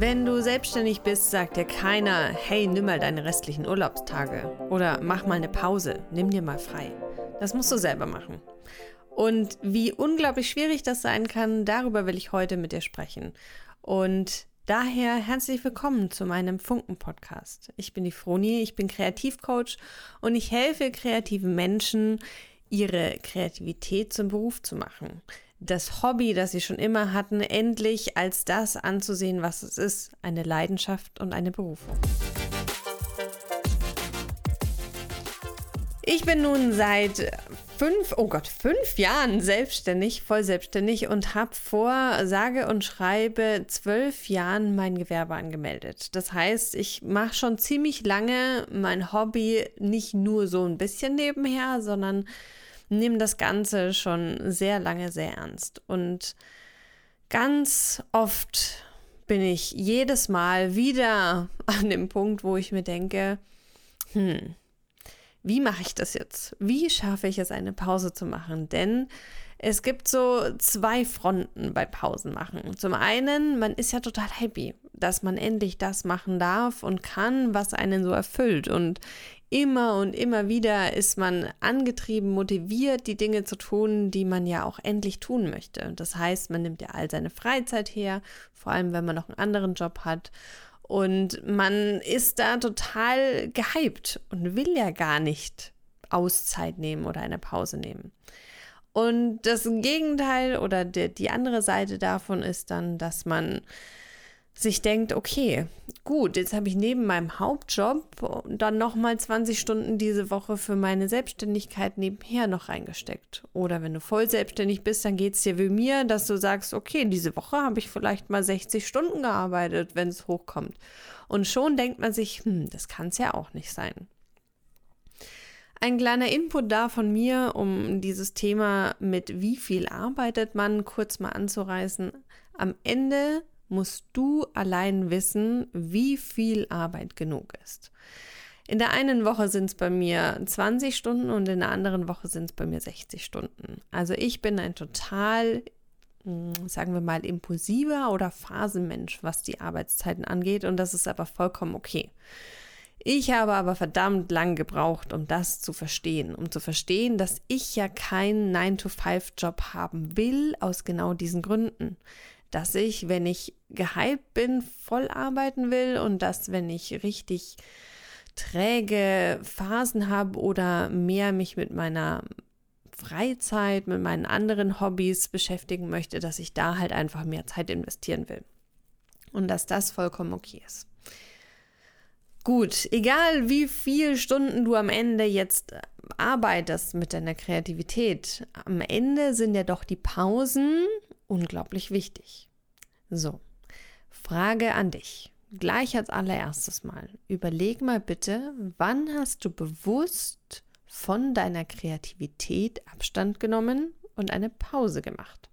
Wenn du selbstständig bist, sagt dir keiner, hey, nimm mal deine restlichen Urlaubstage oder mach mal eine Pause, nimm dir mal frei. Das musst du selber machen. Und wie unglaublich schwierig das sein kann, darüber will ich heute mit dir sprechen. Und daher herzlich willkommen zu meinem Funken-Podcast. Ich bin die Froni, ich bin Kreativcoach und ich helfe kreativen Menschen, ihre Kreativität zum Beruf zu machen. Das Hobby, das sie schon immer hatten, endlich als das anzusehen, was es ist, eine Leidenschaft und eine Berufung. Ich bin nun seit fünf, oh Gott, fünf Jahren selbstständig, voll selbstständig und habe vor sage und schreibe zwölf Jahren mein Gewerbe angemeldet. Das heißt, ich mache schon ziemlich lange mein Hobby nicht nur so ein bisschen nebenher, sondern nehme das Ganze schon sehr lange sehr ernst. Und ganz oft bin ich jedes Mal wieder an dem Punkt, wo ich mir denke, hm, wie mache ich das jetzt? Wie schaffe ich es, eine Pause zu machen? Denn es gibt so zwei Fronten bei Pausen machen. Zum einen, man ist ja total happy, dass man endlich das machen darf und kann, was einen so erfüllt. Und immer und immer wieder ist man angetrieben, motiviert, die Dinge zu tun, die man ja auch endlich tun möchte. Das heißt, man nimmt ja all seine Freizeit her, vor allem wenn man noch einen anderen Job hat und man ist da total gehypt und will ja gar nicht Auszeit nehmen oder eine Pause nehmen. Und das Gegenteil oder die, die andere Seite davon ist dann, dass man sich denkt, okay, gut, jetzt habe ich neben meinem Hauptjob dann nochmal 20 Stunden diese Woche für meine Selbstständigkeit nebenher noch reingesteckt. Oder wenn du voll selbstständig bist, dann geht es dir wie mir, dass du sagst, okay, diese Woche habe ich vielleicht mal 60 Stunden gearbeitet, wenn es hochkommt. Und schon denkt man sich, hm, das kann es ja auch nicht sein. Ein kleiner Input da von mir, um dieses Thema mit wie viel arbeitet man kurz mal anzureißen. Am Ende musst du allein wissen, wie viel Arbeit genug ist. In der einen Woche sind es bei mir 20 Stunden und in der anderen Woche sind es bei mir 60 Stunden. Also ich bin ein total, hm, sagen wir mal, impulsiver oder Phasenmensch, was die Arbeitszeiten angeht und das ist aber vollkommen okay. Ich habe aber verdammt lang gebraucht, um das zu verstehen, um zu verstehen, dass ich ja keinen 9-to-5-Job haben will, aus genau diesen Gründen dass ich, wenn ich gehypt bin, voll arbeiten will und dass, wenn ich richtig träge Phasen habe oder mehr mich mit meiner Freizeit, mit meinen anderen Hobbys beschäftigen möchte, dass ich da halt einfach mehr Zeit investieren will. Und dass das vollkommen okay ist. Gut, egal wie viele Stunden du am Ende jetzt arbeitest mit deiner Kreativität, am Ende sind ja doch die Pausen unglaublich wichtig. So, Frage an dich. Gleich als allererstes mal. Überleg mal bitte, wann hast du bewusst von deiner Kreativität Abstand genommen und eine Pause gemacht?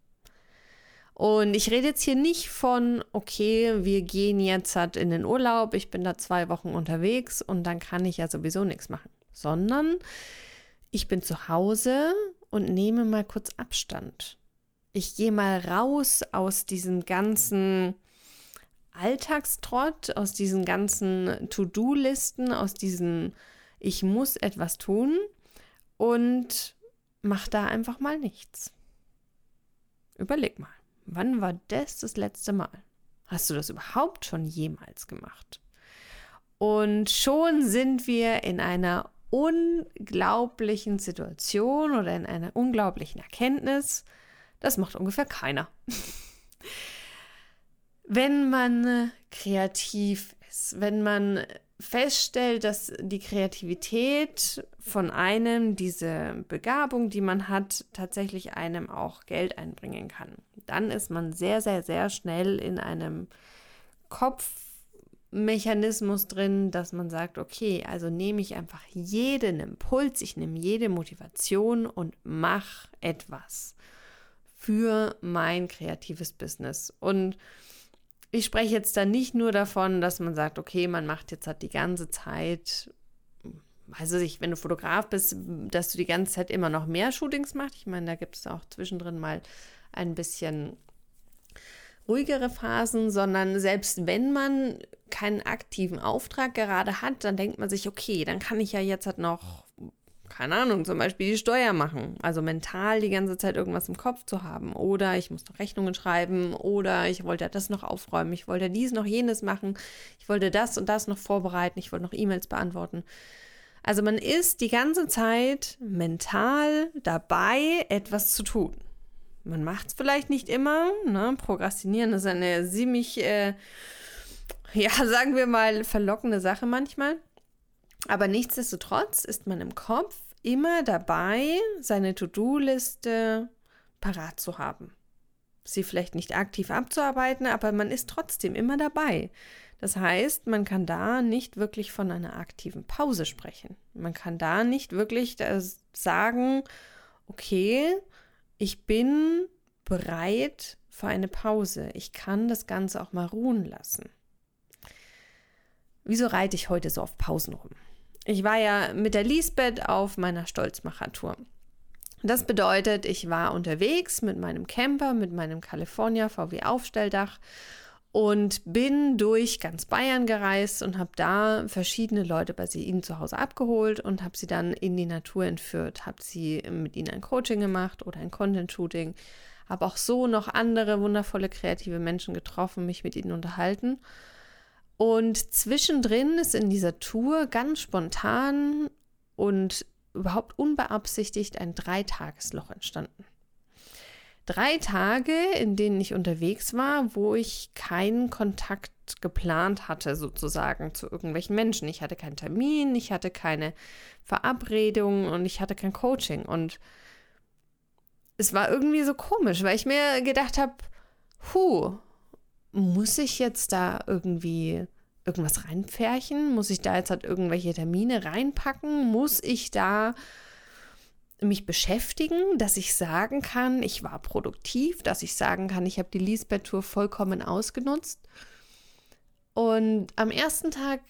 Und ich rede jetzt hier nicht von, okay, wir gehen jetzt halt in den Urlaub, ich bin da zwei Wochen unterwegs und dann kann ich ja sowieso nichts machen, sondern ich bin zu Hause und nehme mal kurz Abstand ich gehe mal raus aus diesem ganzen Alltagstrott, aus diesen ganzen To-Do-Listen, aus diesen Ich muss etwas tun und mach da einfach mal nichts. Überleg mal, wann war das das letzte Mal? Hast du das überhaupt schon jemals gemacht? Und schon sind wir in einer unglaublichen Situation oder in einer unglaublichen Erkenntnis, das macht ungefähr keiner. wenn man kreativ ist, wenn man feststellt, dass die Kreativität von einem, diese Begabung, die man hat, tatsächlich einem auch Geld einbringen kann, dann ist man sehr, sehr, sehr schnell in einem Kopfmechanismus drin, dass man sagt, okay, also nehme ich einfach jeden Impuls, ich nehme jede Motivation und mache etwas für mein kreatives Business. Und ich spreche jetzt da nicht nur davon, dass man sagt, okay, man macht jetzt halt die ganze Zeit, also ich, wenn du Fotograf bist, dass du die ganze Zeit immer noch mehr Shootings machst. Ich meine, da gibt es auch zwischendrin mal ein bisschen ruhigere Phasen, sondern selbst wenn man keinen aktiven Auftrag gerade hat, dann denkt man sich, okay, dann kann ich ja jetzt halt noch, keine Ahnung, zum Beispiel die Steuer machen. Also mental die ganze Zeit irgendwas im Kopf zu haben. Oder ich muss noch Rechnungen schreiben. Oder ich wollte das noch aufräumen. Ich wollte dies noch jenes machen. Ich wollte das und das noch vorbereiten. Ich wollte noch E-Mails beantworten. Also man ist die ganze Zeit mental dabei, etwas zu tun. Man macht es vielleicht nicht immer. Ne? Prokrastinieren ist eine ziemlich, äh, ja, sagen wir mal, verlockende Sache manchmal. Aber nichtsdestotrotz ist man im Kopf immer dabei, seine To-Do-Liste parat zu haben. Sie vielleicht nicht aktiv abzuarbeiten, aber man ist trotzdem immer dabei. Das heißt, man kann da nicht wirklich von einer aktiven Pause sprechen. Man kann da nicht wirklich sagen, okay, ich bin bereit für eine Pause. Ich kann das Ganze auch mal ruhen lassen. Wieso reite ich heute so auf Pausen rum? Ich war ja mit der Lisbeth auf meiner Stolzmacher-Tour. Das bedeutet, ich war unterwegs mit meinem Camper, mit meinem California VW Aufstelldach und bin durch ganz Bayern gereist und habe da verschiedene Leute bei sie ihnen zu Hause abgeholt und habe sie dann in die Natur entführt, habe sie mit ihnen ein Coaching gemacht oder ein Content-Shooting, habe auch so noch andere wundervolle kreative Menschen getroffen, mich mit ihnen unterhalten. Und zwischendrin ist in dieser Tour ganz spontan und überhaupt unbeabsichtigt ein Dreitagesloch entstanden drei Tage, in denen ich unterwegs war, wo ich keinen Kontakt geplant hatte, sozusagen zu irgendwelchen Menschen. Ich hatte keinen Termin, ich hatte keine Verabredung und ich hatte kein Coaching. Und es war irgendwie so komisch, weil ich mir gedacht habe, hu, muss ich jetzt da irgendwie irgendwas reinpferchen? Muss ich da jetzt halt irgendwelche Termine reinpacken? Muss ich da mich beschäftigen, dass ich sagen kann, ich war produktiv, dass ich sagen kann, ich habe die Lisbeth-Tour vollkommen ausgenutzt. Und am ersten Tag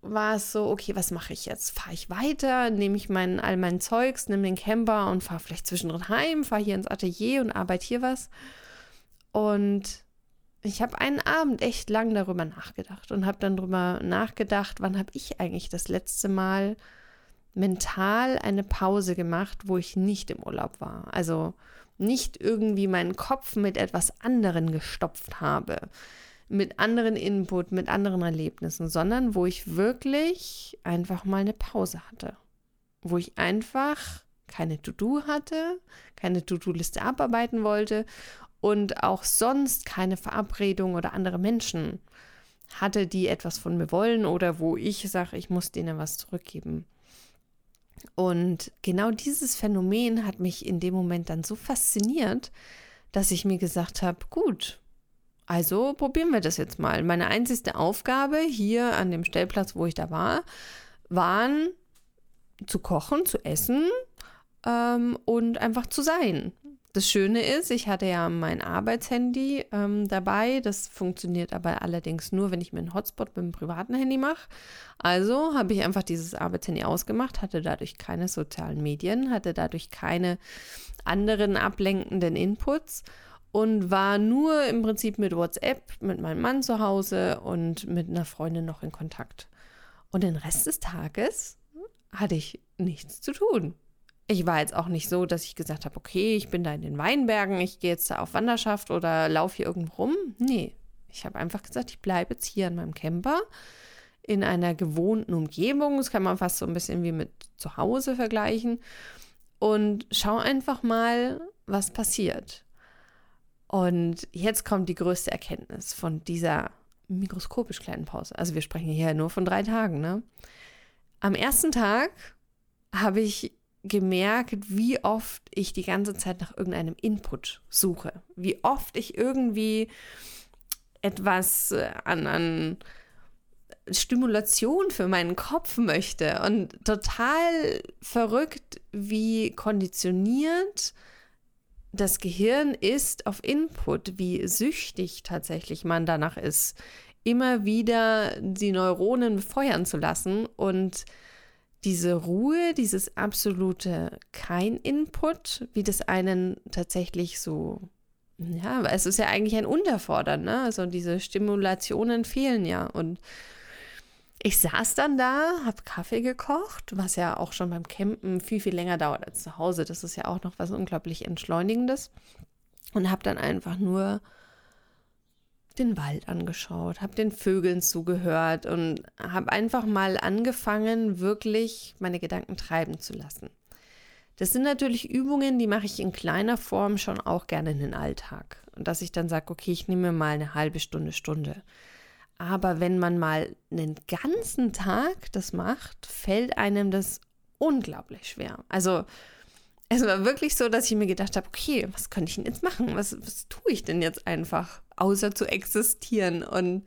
war es so, okay, was mache ich jetzt? Fahre ich weiter, nehme ich mein, all mein Zeugs, nehme den Camper und fahre vielleicht zwischendrin heim, fahre hier ins Atelier und arbeite hier was. Und ich habe einen Abend echt lang darüber nachgedacht und habe dann darüber nachgedacht, wann habe ich eigentlich das letzte Mal mental eine Pause gemacht, wo ich nicht im Urlaub war. Also nicht irgendwie meinen Kopf mit etwas anderem gestopft habe, mit anderen Input, mit anderen Erlebnissen, sondern wo ich wirklich einfach mal eine Pause hatte. Wo ich einfach keine To-Do hatte, keine To-Do-Liste abarbeiten wollte und auch sonst keine Verabredung oder andere Menschen hatte, die etwas von mir wollen oder wo ich sage, ich muss denen was zurückgeben. Und genau dieses Phänomen hat mich in dem Moment dann so fasziniert, dass ich mir gesagt habe, gut, also probieren wir das jetzt mal. Meine einzigste Aufgabe hier an dem Stellplatz, wo ich da war, waren zu kochen, zu essen ähm, und einfach zu sein. Das Schöne ist, ich hatte ja mein Arbeitshandy ähm, dabei. Das funktioniert aber allerdings nur, wenn ich mir einen Hotspot mit dem privaten Handy mache. Also habe ich einfach dieses Arbeitshandy ausgemacht, hatte dadurch keine sozialen Medien, hatte dadurch keine anderen ablenkenden Inputs und war nur im Prinzip mit WhatsApp, mit meinem Mann zu Hause und mit einer Freundin noch in Kontakt. Und den Rest des Tages hatte ich nichts zu tun ich war jetzt auch nicht so, dass ich gesagt habe, okay, ich bin da in den Weinbergen, ich gehe jetzt da auf Wanderschaft oder laufe hier irgendwo rum. Nee, ich habe einfach gesagt, ich bleibe jetzt hier in meinem Camper in einer gewohnten Umgebung. Das kann man fast so ein bisschen wie mit zu Hause vergleichen. Und schau einfach mal, was passiert. Und jetzt kommt die größte Erkenntnis von dieser mikroskopisch kleinen Pause. Also wir sprechen hier nur von drei Tagen. Ne? Am ersten Tag habe ich gemerkt, wie oft ich die ganze Zeit nach irgendeinem Input suche. Wie oft ich irgendwie etwas äh, an, an Stimulation für meinen Kopf möchte. Und total verrückt, wie konditioniert das Gehirn ist auf Input, wie süchtig tatsächlich man danach ist, immer wieder die Neuronen befeuern zu lassen und diese Ruhe, dieses absolute kein Input, wie das einen tatsächlich so ja, es ist ja eigentlich ein Unterfordern, ne? Also diese Stimulationen fehlen ja. Und ich saß dann da, habe Kaffee gekocht, was ja auch schon beim Campen viel, viel länger dauert als zu Hause. Das ist ja auch noch was unglaublich Entschleunigendes. Und habe dann einfach nur den Wald angeschaut, habe den Vögeln zugehört und habe einfach mal angefangen, wirklich meine Gedanken treiben zu lassen. Das sind natürlich Übungen, die mache ich in kleiner Form schon auch gerne in den Alltag. Und dass ich dann sage, okay, ich nehme mal eine halbe Stunde, Stunde. Aber wenn man mal einen ganzen Tag das macht, fällt einem das unglaublich schwer. Also es war wirklich so, dass ich mir gedacht habe, okay, was könnte ich denn jetzt machen? Was, was tue ich denn jetzt einfach, außer zu existieren? Und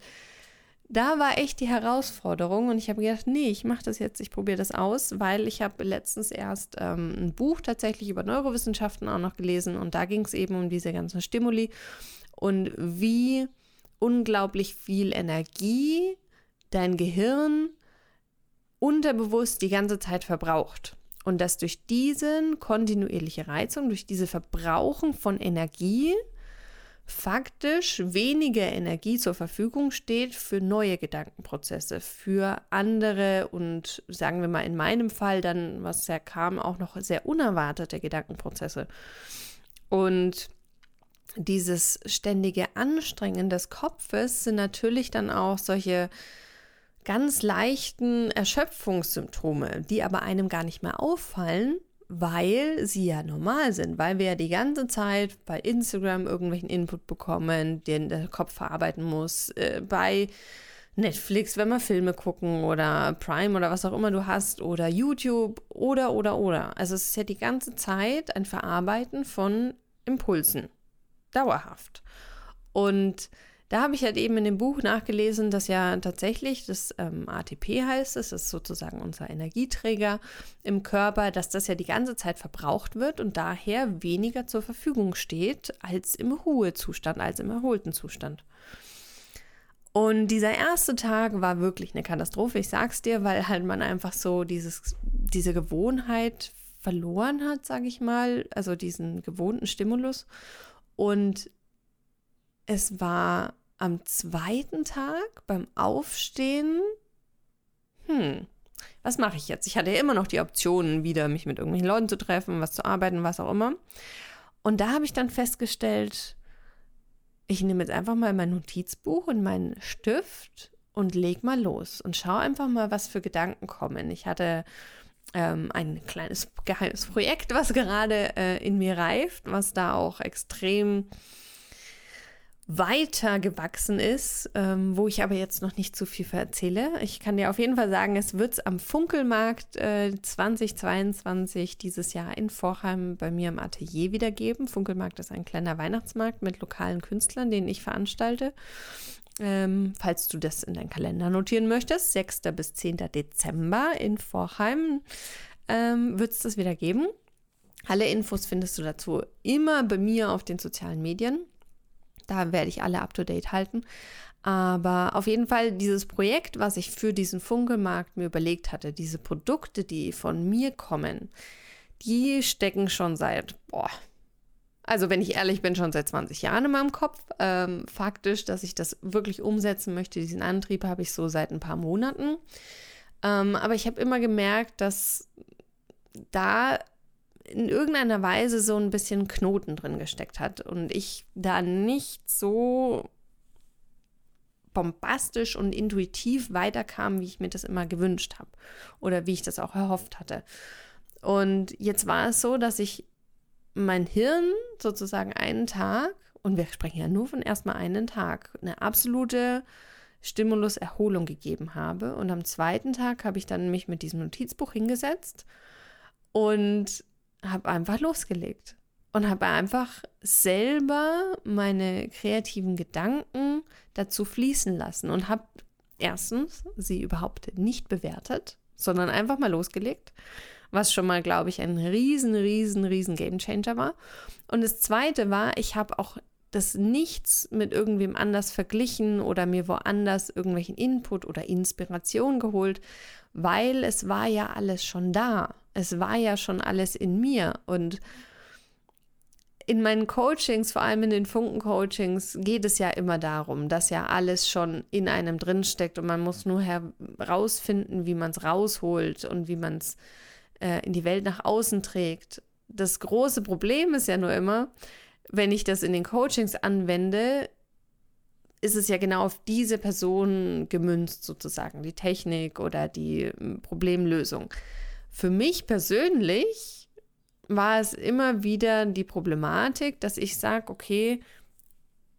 da war echt die Herausforderung und ich habe gedacht, nee, ich mache das jetzt, ich probiere das aus, weil ich habe letztens erst ähm, ein Buch tatsächlich über Neurowissenschaften auch noch gelesen und da ging es eben um diese ganzen Stimuli und wie unglaublich viel Energie dein Gehirn unterbewusst die ganze Zeit verbraucht. Und dass durch diese kontinuierliche Reizung, durch diese Verbrauchen von Energie, faktisch weniger Energie zur Verfügung steht für neue Gedankenprozesse, für andere und sagen wir mal in meinem Fall dann, was ja kam, auch noch sehr unerwartete Gedankenprozesse. Und dieses ständige Anstrengen des Kopfes sind natürlich dann auch solche ganz leichten Erschöpfungssymptome, die aber einem gar nicht mehr auffallen, weil sie ja normal sind, weil wir ja die ganze Zeit bei Instagram irgendwelchen Input bekommen, den der Kopf verarbeiten muss, äh, bei Netflix, wenn wir Filme gucken oder Prime oder was auch immer du hast oder YouTube oder oder oder. Also es ist ja die ganze Zeit ein Verarbeiten von Impulsen. Dauerhaft. Und da habe ich halt eben in dem Buch nachgelesen, dass ja tatsächlich das ähm, ATP heißt, das ist sozusagen unser Energieträger im Körper, dass das ja die ganze Zeit verbraucht wird und daher weniger zur Verfügung steht als im Ruhezustand, als im erholten Zustand. Und dieser erste Tag war wirklich eine Katastrophe, ich sag's dir, weil halt man einfach so dieses, diese Gewohnheit verloren hat, sage ich mal, also diesen gewohnten Stimulus. Und es war am zweiten Tag beim Aufstehen, hm, was mache ich jetzt? Ich hatte ja immer noch die Optionen, wieder mich mit irgendwelchen Leuten zu treffen, was zu arbeiten, was auch immer. Und da habe ich dann festgestellt, ich nehme jetzt einfach mal mein Notizbuch und meinen Stift und leg mal los und schaue einfach mal, was für Gedanken kommen. Ich hatte ähm, ein kleines geheimes Projekt, was gerade äh, in mir reift, was da auch extrem weiter gewachsen ist, ähm, wo ich aber jetzt noch nicht zu viel erzähle. Ich kann dir auf jeden Fall sagen, es wird es am Funkelmarkt äh, 2022 dieses Jahr in Vorheim bei mir im Atelier wieder geben. Funkelmarkt ist ein kleiner Weihnachtsmarkt mit lokalen Künstlern, den ich veranstalte. Ähm, falls du das in deinen Kalender notieren möchtest, 6. bis 10. Dezember in Vorheim ähm, wird es das wieder geben. Alle Infos findest du dazu immer bei mir auf den sozialen Medien. Da werde ich alle up-to-date halten. Aber auf jeden Fall dieses Projekt, was ich für diesen Funkelmarkt mir überlegt hatte, diese Produkte, die von mir kommen, die stecken schon seit, boah, also wenn ich ehrlich bin, schon seit 20 Jahren in meinem Kopf. Ähm, faktisch, dass ich das wirklich umsetzen möchte, diesen Antrieb habe ich so seit ein paar Monaten. Ähm, aber ich habe immer gemerkt, dass da in irgendeiner Weise so ein bisschen Knoten drin gesteckt hat und ich da nicht so bombastisch und intuitiv weiterkam, wie ich mir das immer gewünscht habe oder wie ich das auch erhofft hatte. Und jetzt war es so, dass ich mein Hirn sozusagen einen Tag, und wir sprechen ja nur von erstmal einen Tag, eine absolute Stimuluserholung gegeben habe. Und am zweiten Tag habe ich dann mich mit diesem Notizbuch hingesetzt und habe einfach losgelegt und habe einfach selber meine kreativen Gedanken dazu fließen lassen und habe erstens sie überhaupt nicht bewertet, sondern einfach mal losgelegt, was schon mal, glaube ich, ein riesen, riesen, riesen Gamechanger war. Und das Zweite war, ich habe auch das nichts mit irgendwem anders verglichen oder mir woanders irgendwelchen Input oder Inspiration geholt, weil es war ja alles schon da. Es war ja schon alles in mir und in meinen Coachings, vor allem in den Funken-Coachings, geht es ja immer darum, dass ja alles schon in einem drinsteckt und man muss nur herausfinden, wie man es rausholt und wie man es äh, in die Welt nach außen trägt. Das große Problem ist ja nur immer, wenn ich das in den Coachings anwende, ist es ja genau auf diese Person gemünzt, sozusagen, die Technik oder die hm, Problemlösung. Für mich persönlich war es immer wieder die Problematik, dass ich sage, okay,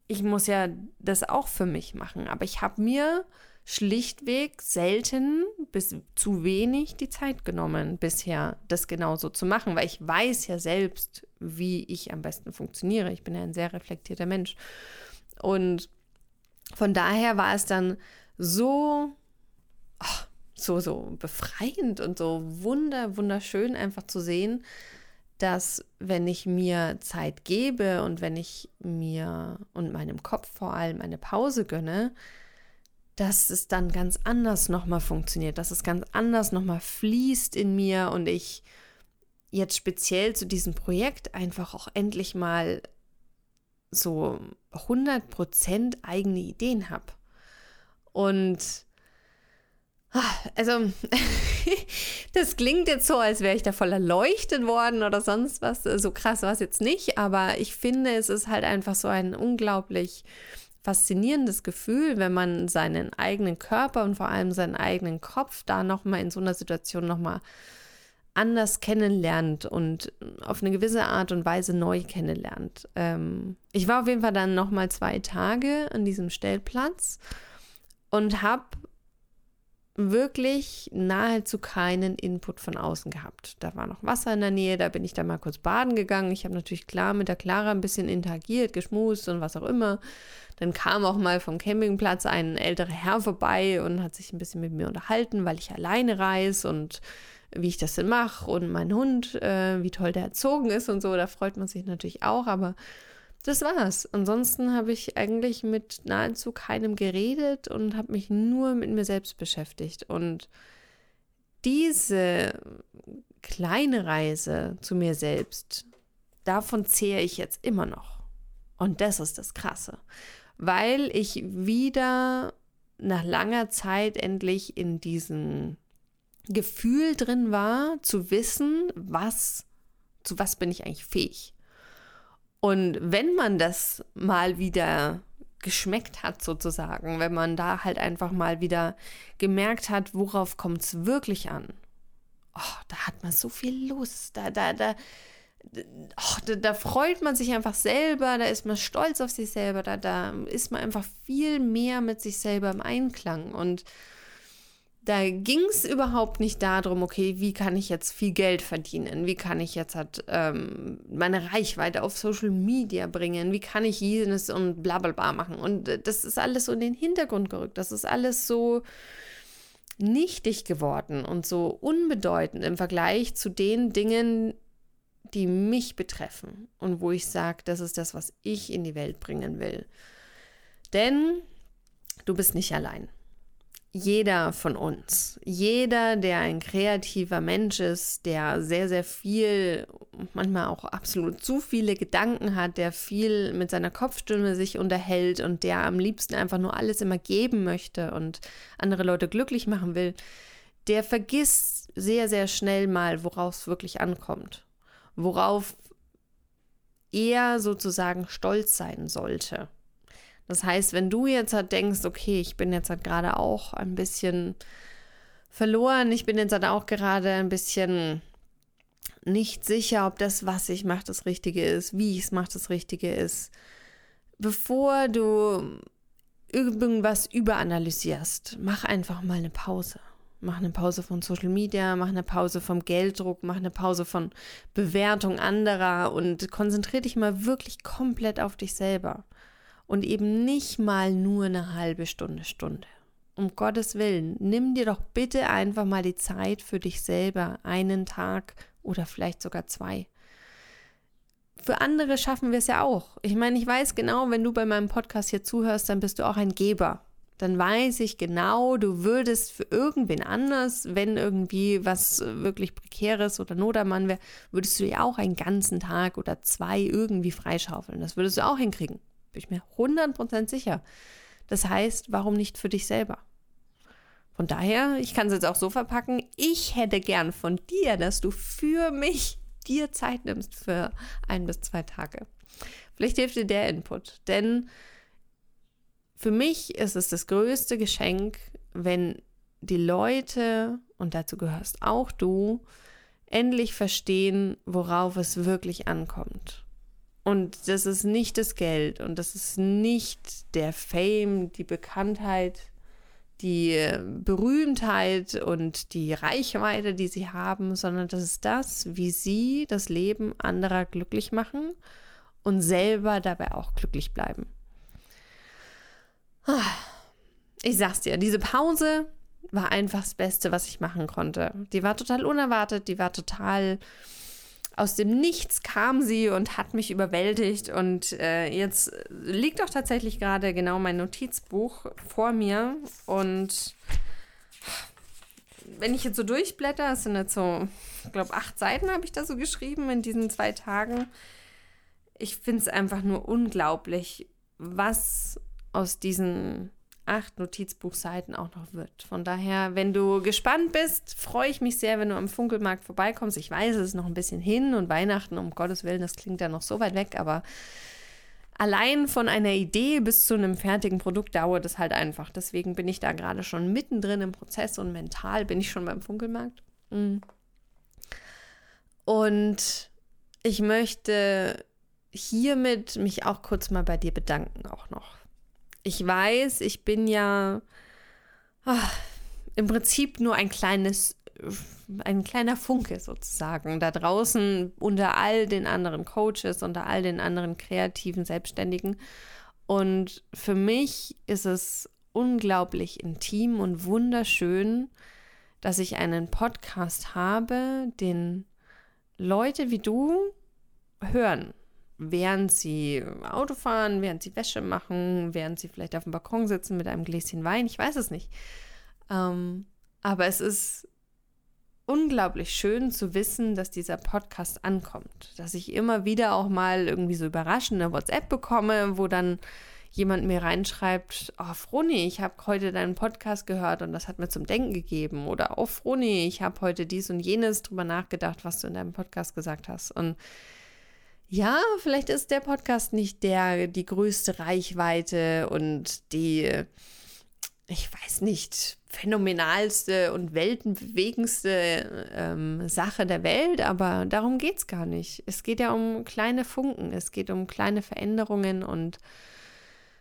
ich muss ja das auch für mich machen, aber ich habe mir schlichtweg selten bis zu wenig die Zeit genommen bisher, das genauso zu machen, weil ich weiß ja selbst, wie ich am besten funktioniere. Ich bin ja ein sehr reflektierter Mensch. Und von daher war es dann so, oh, so, so befreiend und so wunder, wunderschön einfach zu sehen, dass wenn ich mir Zeit gebe und wenn ich mir und meinem Kopf vor allem eine Pause gönne, dass es dann ganz anders nochmal funktioniert, dass es ganz anders nochmal fließt in mir und ich jetzt speziell zu diesem Projekt einfach auch endlich mal so 100% eigene Ideen habe. Und also, das klingt jetzt so, als wäre ich da voll erleuchtet worden oder sonst was. So krass war es jetzt nicht, aber ich finde, es ist halt einfach so ein unglaublich faszinierendes Gefühl, wenn man seinen eigenen Körper und vor allem seinen eigenen Kopf da nochmal in so einer Situation nochmal anders kennenlernt und auf eine gewisse Art und Weise neu kennenlernt. Ähm, ich war auf jeden Fall dann nochmal zwei Tage an diesem Stellplatz und habe wirklich nahezu keinen Input von außen gehabt. Da war noch Wasser in der Nähe, da bin ich dann mal kurz baden gegangen. Ich habe natürlich klar mit der Clara ein bisschen interagiert, geschmust und was auch immer. Dann kam auch mal vom Campingplatz ein älterer Herr vorbei und hat sich ein bisschen mit mir unterhalten, weil ich alleine reise und wie ich das denn mache und mein Hund, äh, wie toll der erzogen ist und so. Da freut man sich natürlich auch, aber das war's. Ansonsten habe ich eigentlich mit nahezu keinem geredet und habe mich nur mit mir selbst beschäftigt. Und diese kleine Reise zu mir selbst, davon zehre ich jetzt immer noch. Und das ist das Krasse, weil ich wieder nach langer Zeit endlich in diesen Gefühl drin war, zu wissen, was, zu was bin ich eigentlich fähig. Und wenn man das mal wieder geschmeckt hat, sozusagen, wenn man da halt einfach mal wieder gemerkt hat, worauf kommt es wirklich an. Oh, da hat man so viel Lust. Da, da, da, oh, da, da, freut man sich einfach selber, da ist man stolz auf sich selber, da, da ist man einfach viel mehr mit sich selber im Einklang. Und da ging es überhaupt nicht darum, okay, wie kann ich jetzt viel Geld verdienen? Wie kann ich jetzt halt, ähm, meine Reichweite auf Social Media bringen? Wie kann ich jenes und bla bla bla machen? Und äh, das ist alles so in den Hintergrund gerückt. Das ist alles so nichtig geworden und so unbedeutend im Vergleich zu den Dingen, die mich betreffen und wo ich sage, das ist das, was ich in die Welt bringen will. Denn du bist nicht allein jeder von uns, jeder, der ein kreativer Mensch ist, der sehr, sehr viel, manchmal auch absolut zu viele Gedanken hat, der viel mit seiner Kopfstimme sich unterhält und der am liebsten einfach nur alles immer geben möchte und andere Leute glücklich machen will, der vergisst sehr, sehr schnell mal, worauf es wirklich ankommt, worauf er sozusagen stolz sein sollte. Das heißt, wenn du jetzt halt denkst, okay, ich bin jetzt halt gerade auch ein bisschen verloren, ich bin jetzt halt auch gerade ein bisschen nicht sicher, ob das, was ich mache, das Richtige ist, wie ich es mache, das Richtige ist. Bevor du irgendwas überanalysierst, mach einfach mal eine Pause. Mach eine Pause von Social Media, mach eine Pause vom Gelddruck, mach eine Pause von Bewertung anderer und konzentriere dich mal wirklich komplett auf dich selber und eben nicht mal nur eine halbe Stunde, Stunde. Um Gottes Willen, nimm dir doch bitte einfach mal die Zeit für dich selber, einen Tag oder vielleicht sogar zwei. Für andere schaffen wir es ja auch. Ich meine, ich weiß genau, wenn du bei meinem Podcast hier zuhörst, dann bist du auch ein Geber. dann weiß ich genau, du würdest für irgendwen anders, wenn irgendwie was wirklich Prekäres oder Notermann wäre, würdest du dir auch einen ganzen Tag oder zwei irgendwie freischaufeln. Das würdest du auch hinkriegen. Bin ich mir 100% sicher. Das heißt, warum nicht für dich selber? Von daher, ich kann es jetzt auch so verpacken, ich hätte gern von dir, dass du für mich dir Zeit nimmst für ein bis zwei Tage. Vielleicht hilft dir der Input, denn für mich ist es das größte Geschenk, wenn die Leute, und dazu gehörst auch du, endlich verstehen, worauf es wirklich ankommt. Und das ist nicht das Geld und das ist nicht der Fame, die Bekanntheit, die Berühmtheit und die Reichweite, die sie haben, sondern das ist das, wie sie das Leben anderer glücklich machen und selber dabei auch glücklich bleiben. Ich sag's dir, diese Pause war einfach das Beste, was ich machen konnte. Die war total unerwartet, die war total aus dem Nichts kam sie und hat mich überwältigt. Und äh, jetzt liegt auch tatsächlich gerade genau mein Notizbuch vor mir. Und wenn ich jetzt so durchblätter, es sind jetzt so, ich glaube, acht Seiten habe ich da so geschrieben in diesen zwei Tagen. Ich finde es einfach nur unglaublich, was aus diesen acht Notizbuchseiten auch noch wird. Von daher, wenn du gespannt bist, freue ich mich sehr, wenn du am Funkelmarkt vorbeikommst. Ich weiß, es ist noch ein bisschen hin und Weihnachten, um Gottes Willen, das klingt ja noch so weit weg, aber allein von einer Idee bis zu einem fertigen Produkt dauert es halt einfach. Deswegen bin ich da gerade schon mittendrin im Prozess und mental bin ich schon beim Funkelmarkt. Mhm. Und ich möchte hiermit mich auch kurz mal bei dir bedanken, auch noch ich weiß, ich bin ja ach, im Prinzip nur ein kleines, ein kleiner Funke sozusagen da draußen unter all den anderen Coaches, unter all den anderen kreativen Selbstständigen. Und für mich ist es unglaublich intim und wunderschön, dass ich einen Podcast habe, den Leute wie du hören während sie Auto fahren, während sie Wäsche machen, während sie vielleicht auf dem Balkon sitzen mit einem Gläschen Wein. Ich weiß es nicht. Ähm, aber es ist unglaublich schön zu wissen, dass dieser Podcast ankommt. Dass ich immer wieder auch mal irgendwie so überraschende WhatsApp bekomme, wo dann jemand mir reinschreibt, oh Froni, ich habe heute deinen Podcast gehört und das hat mir zum Denken gegeben. Oder oh Froni, ich habe heute dies und jenes drüber nachgedacht, was du in deinem Podcast gesagt hast. Und ja, vielleicht ist der Podcast nicht der, die größte Reichweite und die, ich weiß nicht, phänomenalste und weltenbewegendste ähm, Sache der Welt, aber darum geht es gar nicht. Es geht ja um kleine Funken, es geht um kleine Veränderungen und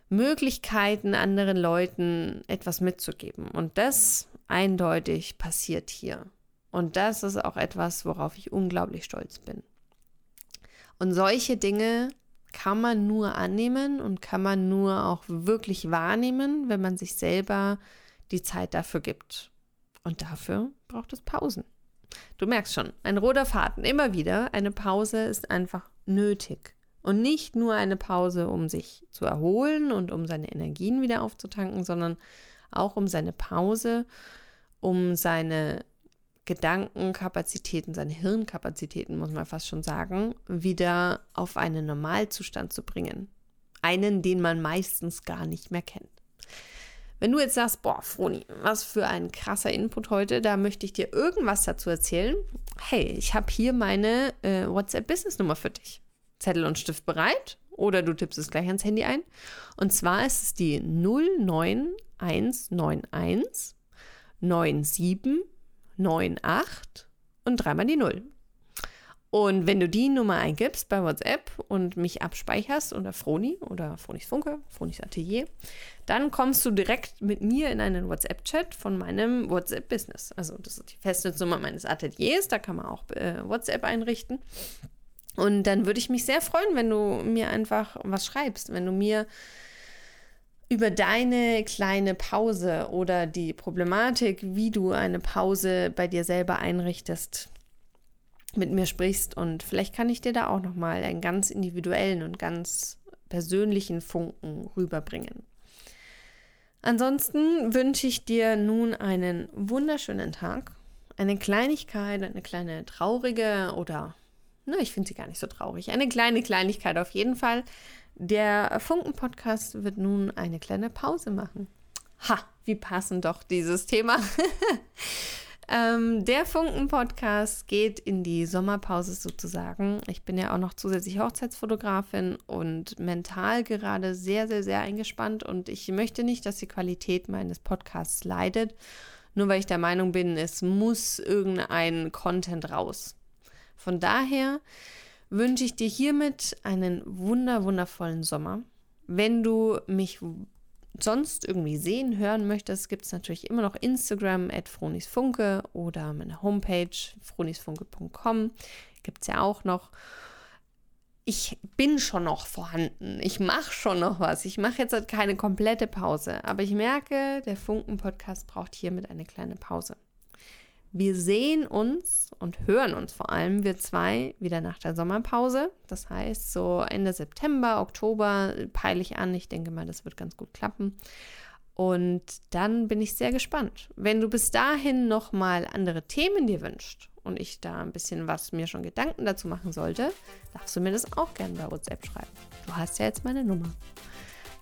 Möglichkeiten, anderen Leuten etwas mitzugeben. Und das eindeutig passiert hier. Und das ist auch etwas, worauf ich unglaublich stolz bin. Und solche Dinge kann man nur annehmen und kann man nur auch wirklich wahrnehmen, wenn man sich selber die Zeit dafür gibt. Und dafür braucht es Pausen. Du merkst schon, ein roter Faden, immer wieder, eine Pause ist einfach nötig. Und nicht nur eine Pause, um sich zu erholen und um seine Energien wieder aufzutanken, sondern auch um seine Pause, um seine Gedankenkapazitäten, seine Hirnkapazitäten, muss man fast schon sagen, wieder auf einen Normalzustand zu bringen. Einen, den man meistens gar nicht mehr kennt. Wenn du jetzt sagst, boah, Froni, was für ein krasser Input heute, da möchte ich dir irgendwas dazu erzählen. Hey, ich habe hier meine äh, WhatsApp-Business-Nummer für dich. Zettel und Stift bereit? Oder du tippst es gleich ans Handy ein. Und zwar ist es die 09191 97 98 und dreimal die 0. Und wenn du die Nummer eingibst bei WhatsApp und mich abspeicherst unter Froni oder Fronis Funke, Fronis Atelier, dann kommst du direkt mit mir in einen WhatsApp-Chat von meinem WhatsApp-Business. Also das ist die Festnetznummer meines Ateliers, da kann man auch äh, WhatsApp einrichten. Und dann würde ich mich sehr freuen, wenn du mir einfach was schreibst, wenn du mir über deine kleine Pause oder die Problematik, wie du eine Pause bei dir selber einrichtest, mit mir sprichst und vielleicht kann ich dir da auch noch mal einen ganz individuellen und ganz persönlichen Funken rüberbringen. Ansonsten wünsche ich dir nun einen wunderschönen Tag. Eine Kleinigkeit, eine kleine traurige oder, na, ich finde sie gar nicht so traurig. Eine kleine Kleinigkeit auf jeden Fall. Der Funken-Podcast wird nun eine kleine Pause machen. Ha, wie passend doch dieses Thema. Ähm, der Funken-Podcast geht in die Sommerpause sozusagen. Ich bin ja auch noch zusätzlich Hochzeitsfotografin und mental gerade sehr, sehr, sehr eingespannt und ich möchte nicht, dass die Qualität meines Podcasts leidet, nur weil ich der Meinung bin, es muss irgendein Content raus. Von daher wünsche ich dir hiermit einen wunder, wundervollen Sommer. Wenn du mich sonst irgendwie sehen, hören möchtest, gibt es natürlich immer noch Instagram at Fronisfunke oder meine Homepage fronisfunke.com gibt es ja auch noch. Ich bin schon noch vorhanden. Ich mache schon noch was. Ich mache jetzt halt keine komplette Pause. Aber ich merke, der Funken-Podcast braucht hiermit eine kleine Pause. Wir sehen uns und hören uns vor allem, wir zwei, wieder nach der Sommerpause. Das heißt, so Ende September, Oktober peile ich an. Ich denke mal, das wird ganz gut klappen. Und dann bin ich sehr gespannt. Wenn du bis dahin nochmal andere Themen dir wünschst und ich da ein bisschen was mir schon Gedanken dazu machen sollte, darfst du mir das auch gerne bei WhatsApp schreiben. Du hast ja jetzt meine Nummer.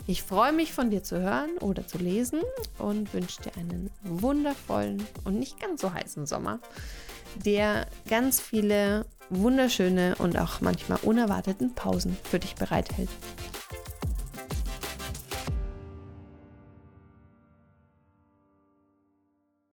Ich freue mich von dir zu hören oder zu lesen und wünsche dir einen wundervollen und nicht ganz so heißen Sommer, der ganz viele wunderschöne und auch manchmal unerwarteten Pausen für dich bereithält.